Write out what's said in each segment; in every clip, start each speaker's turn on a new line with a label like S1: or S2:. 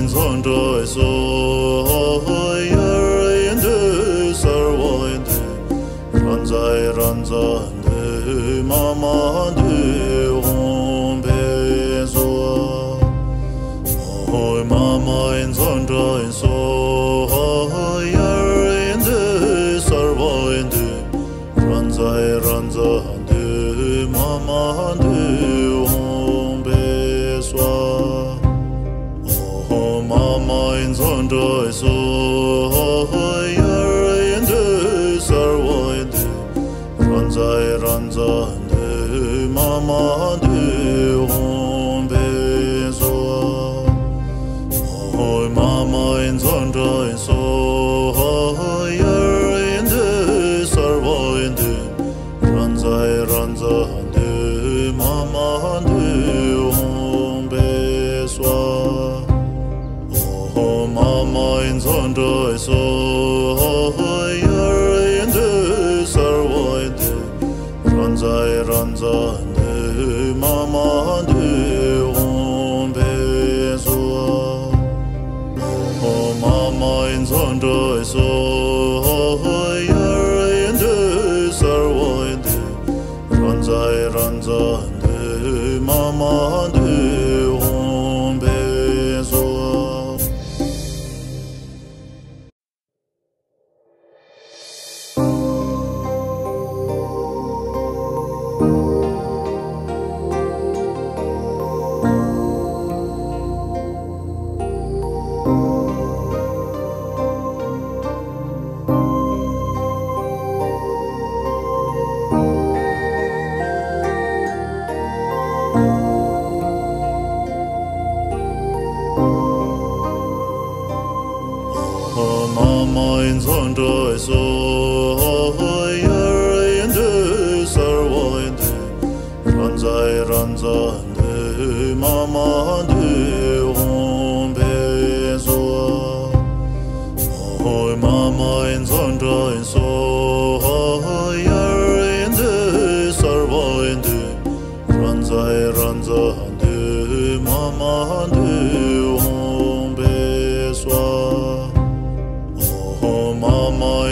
S1: inzondo and sarwende ranzai ranzande mamande ཚདང དང དང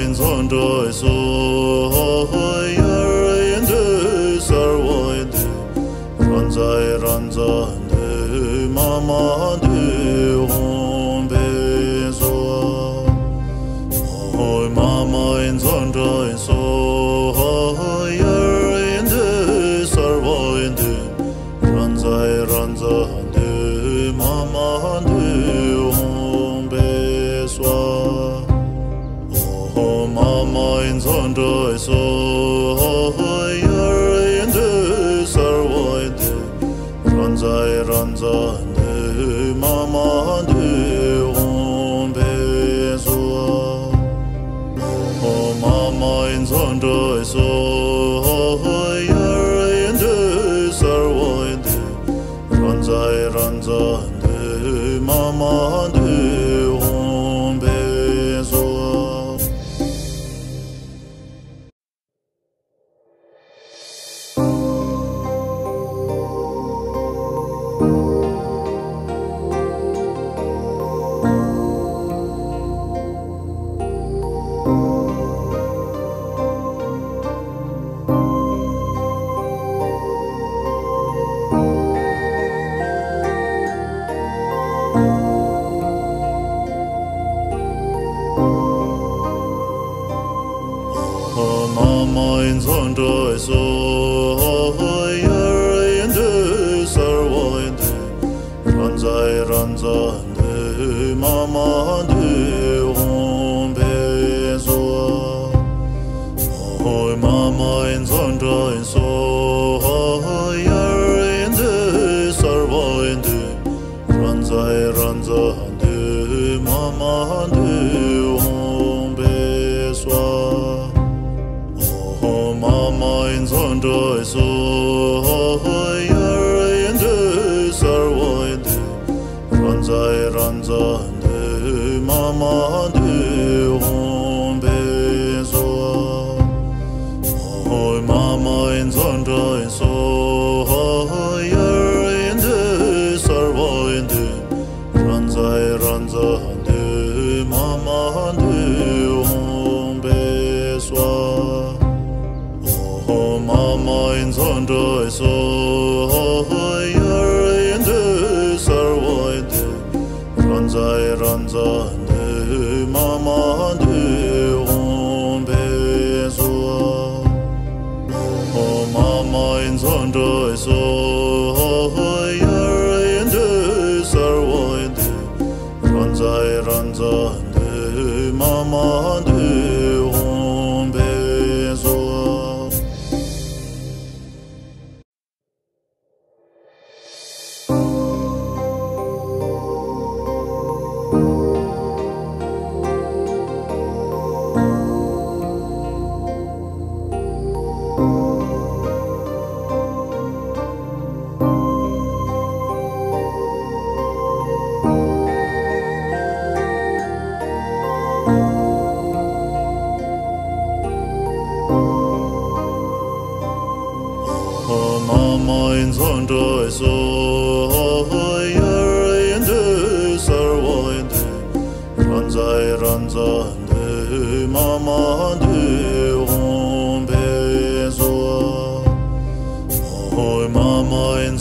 S1: inzondo zo inzondo eso hoyer ende sarwayde mama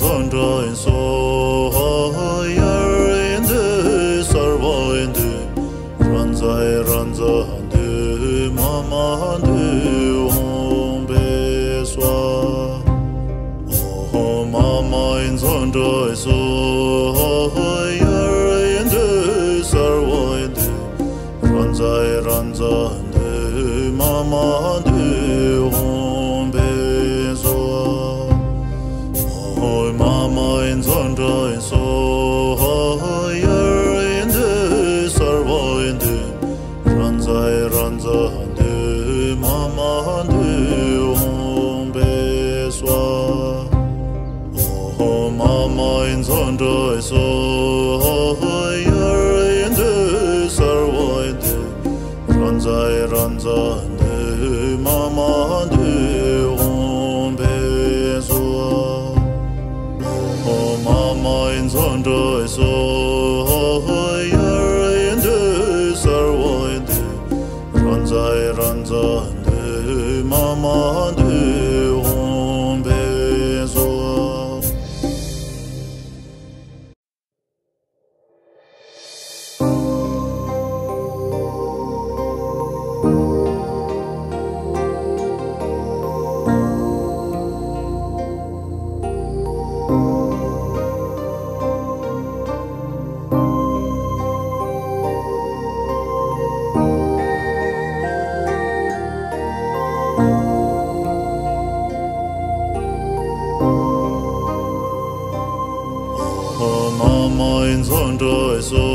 S1: I'm drawing eso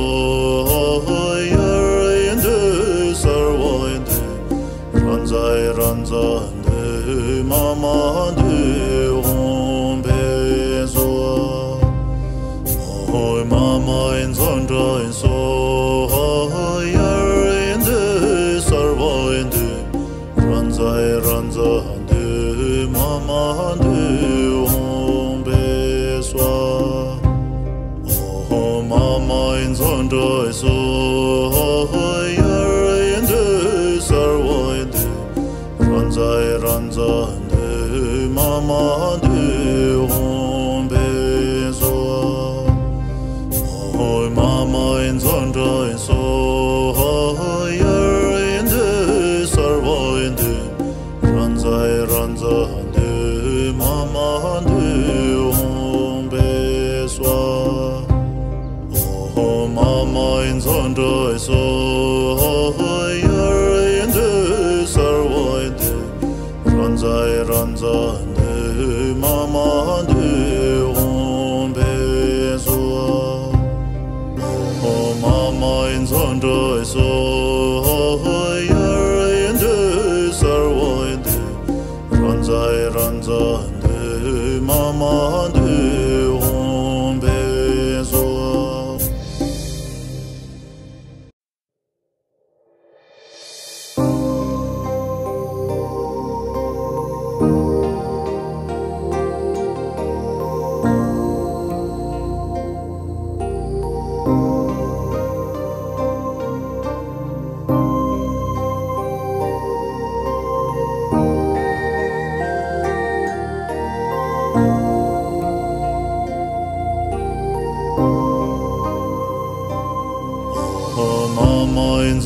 S1: entró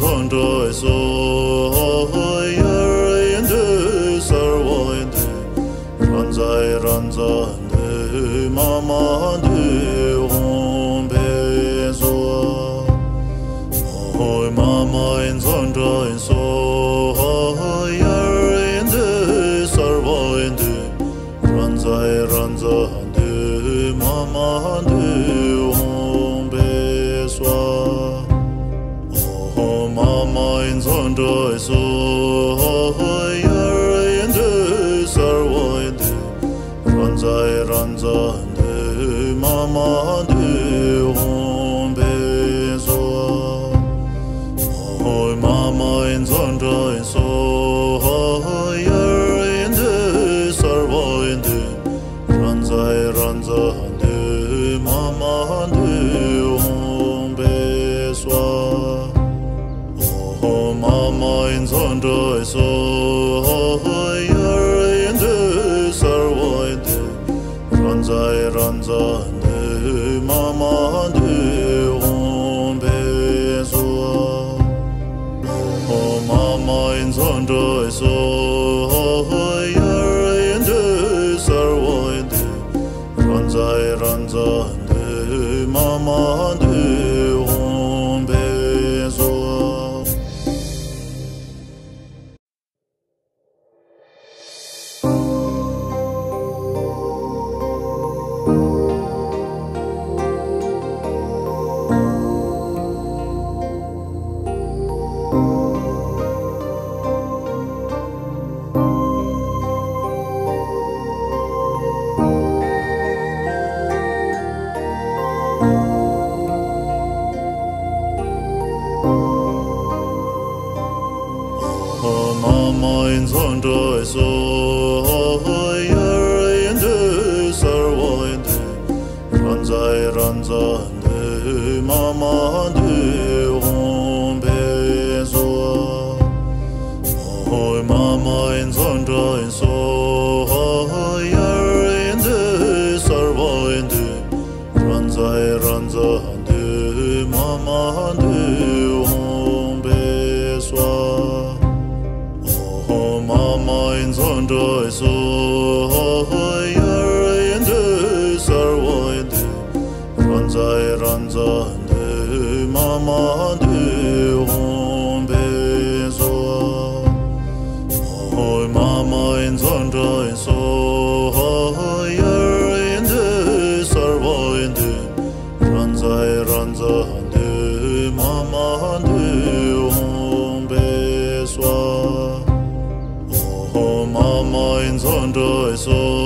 S1: Control eso. enzondo ondoeso your endeavors are soul.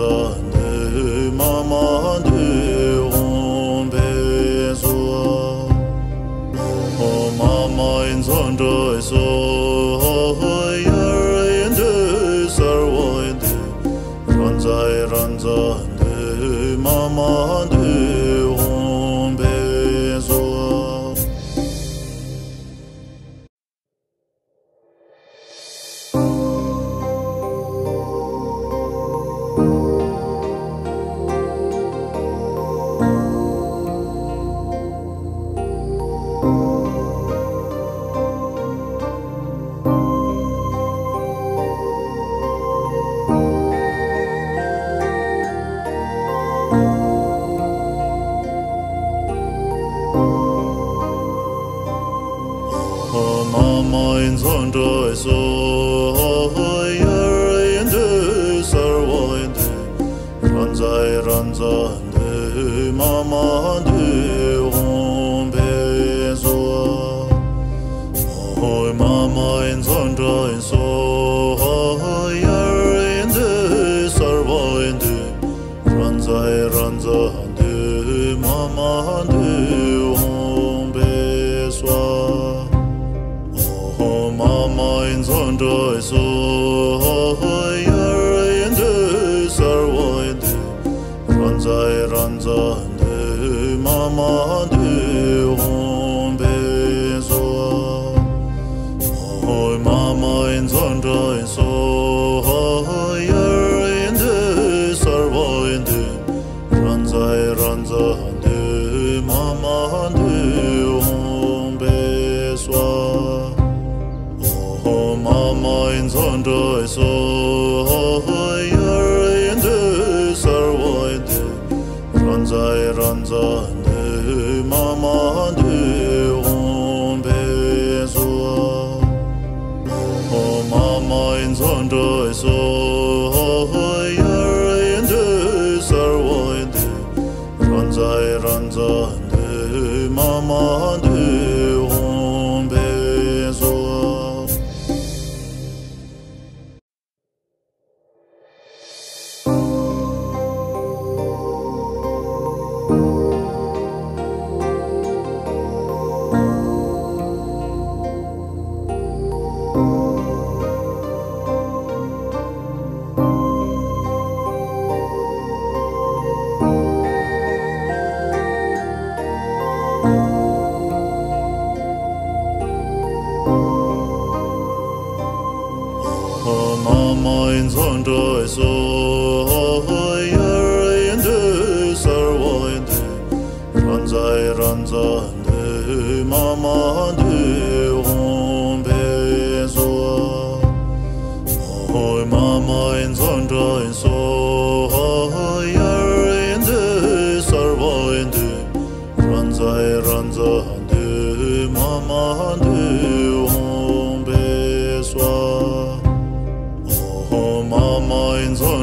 S1: on. Santo es hoy.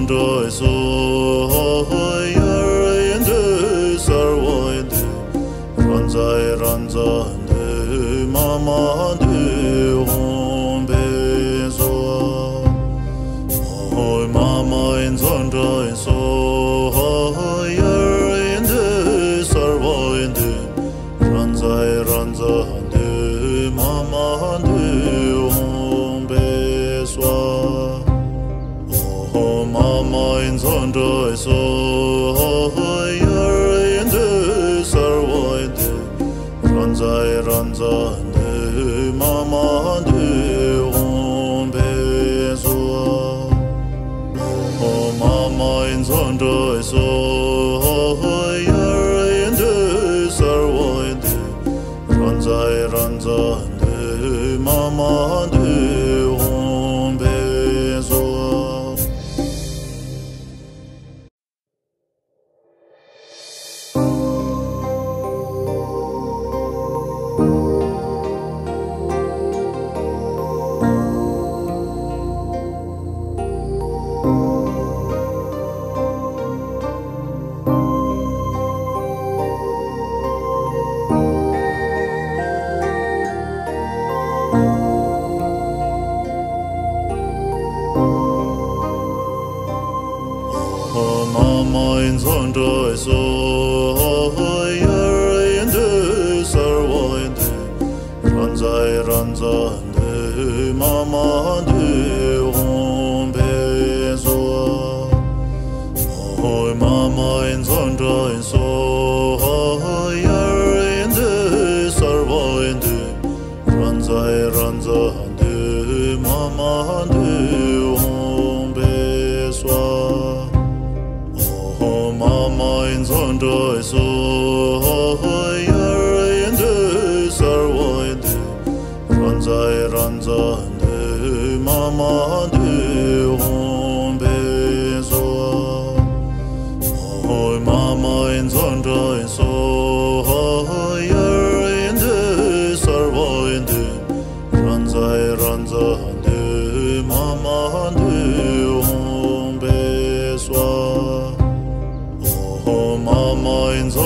S1: esplendoroso.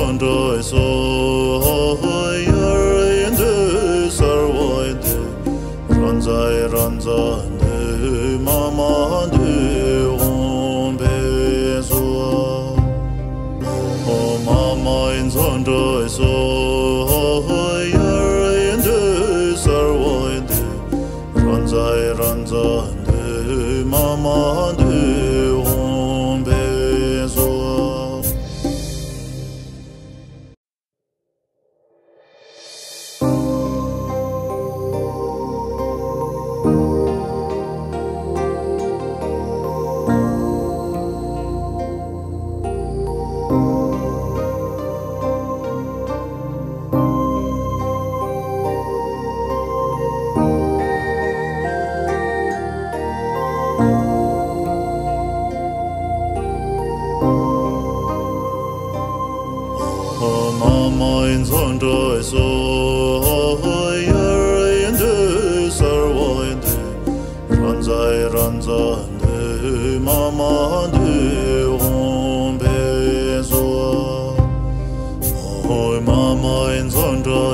S1: Rondo is all.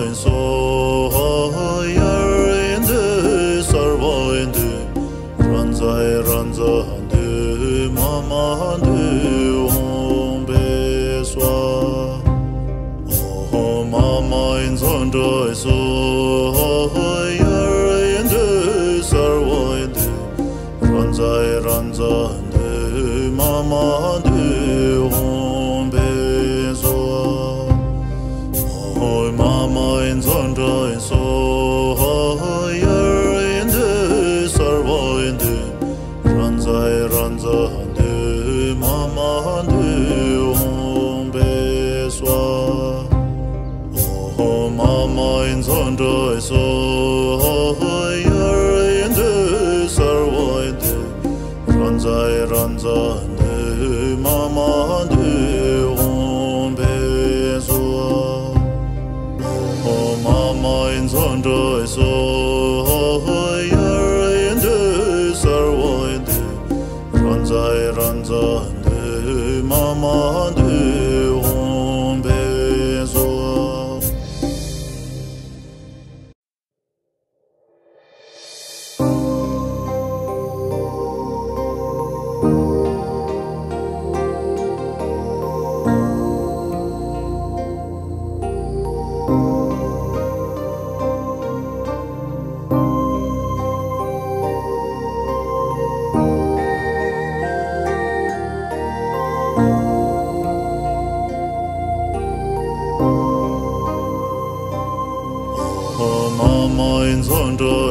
S1: en su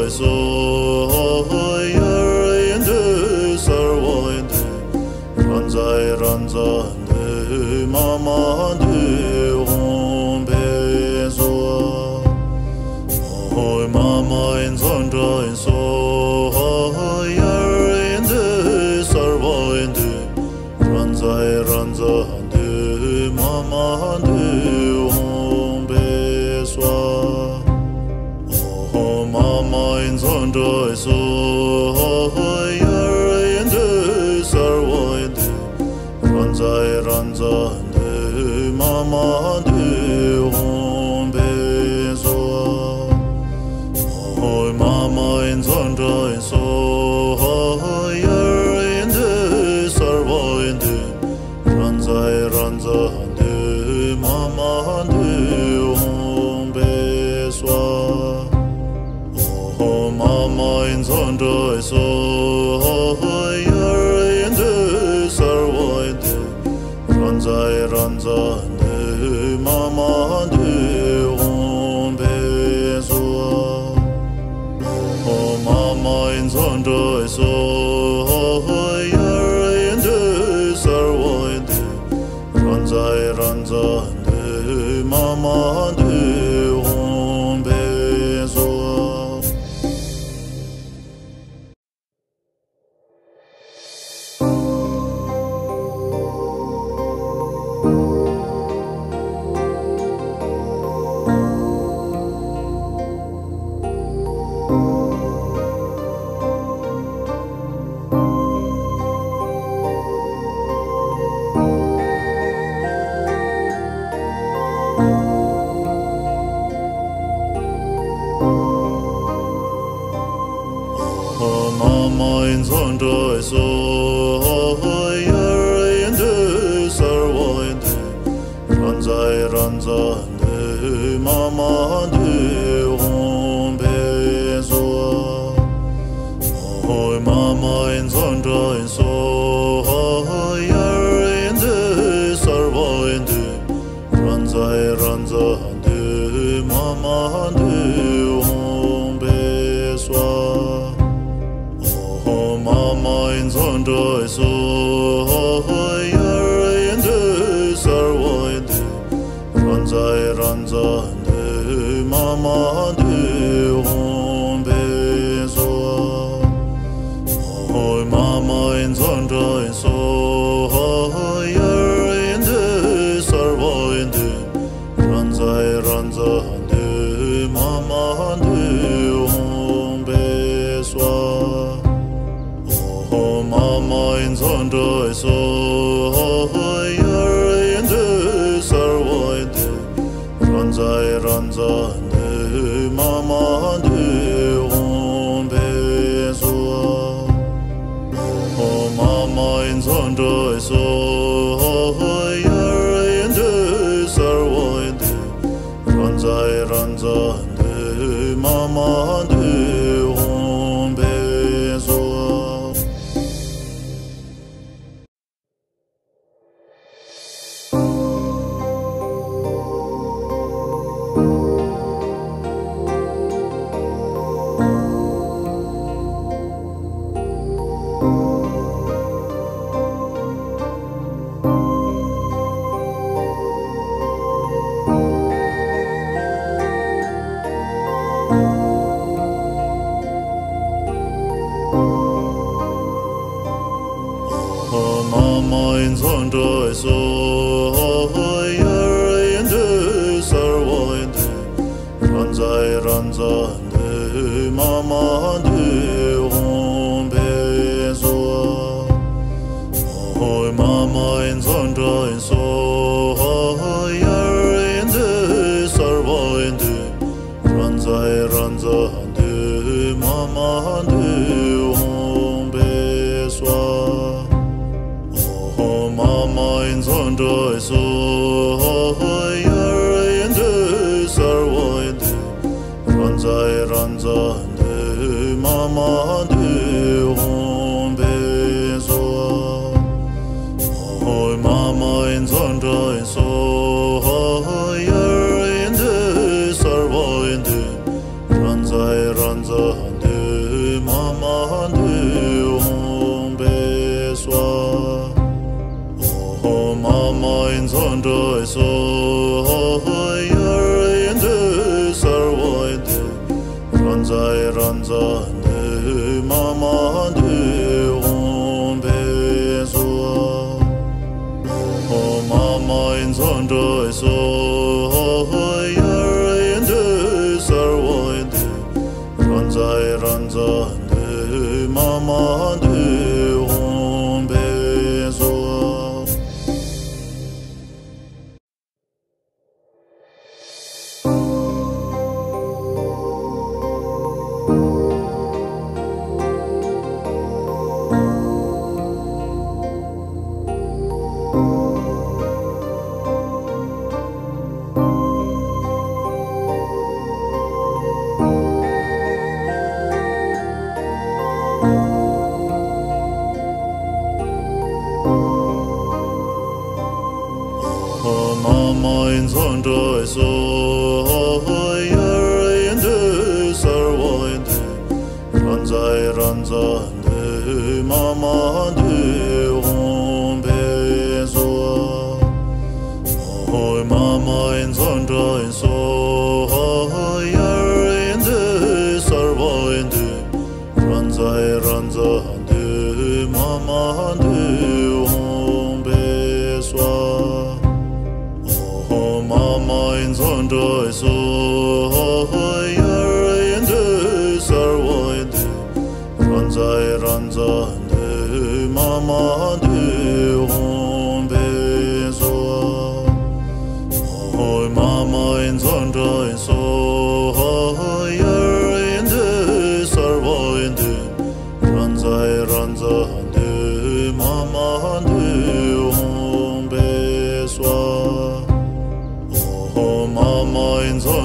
S1: Eso Rondo is all. ondoeso your eyes mama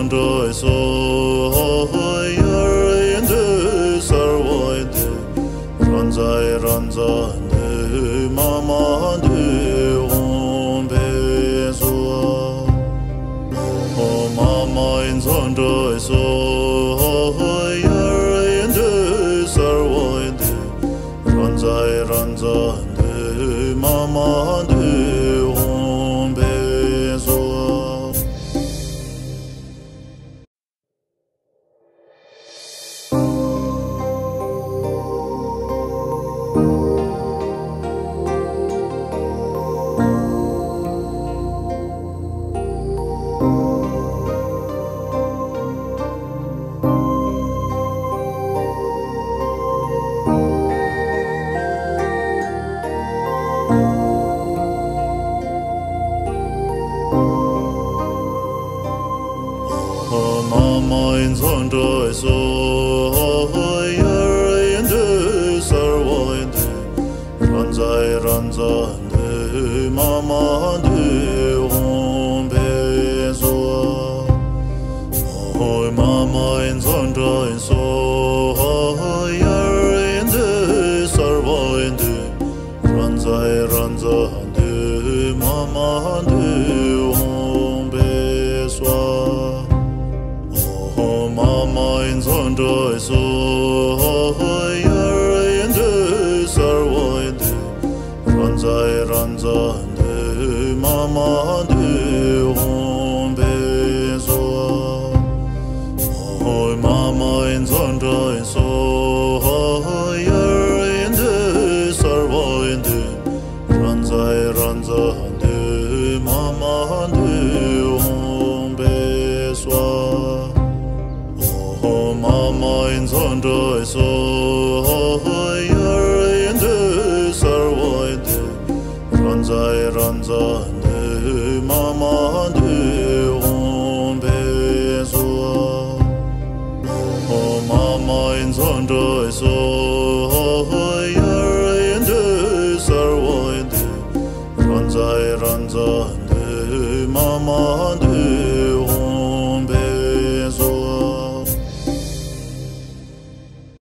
S1: And I your rainders are winding, runs high,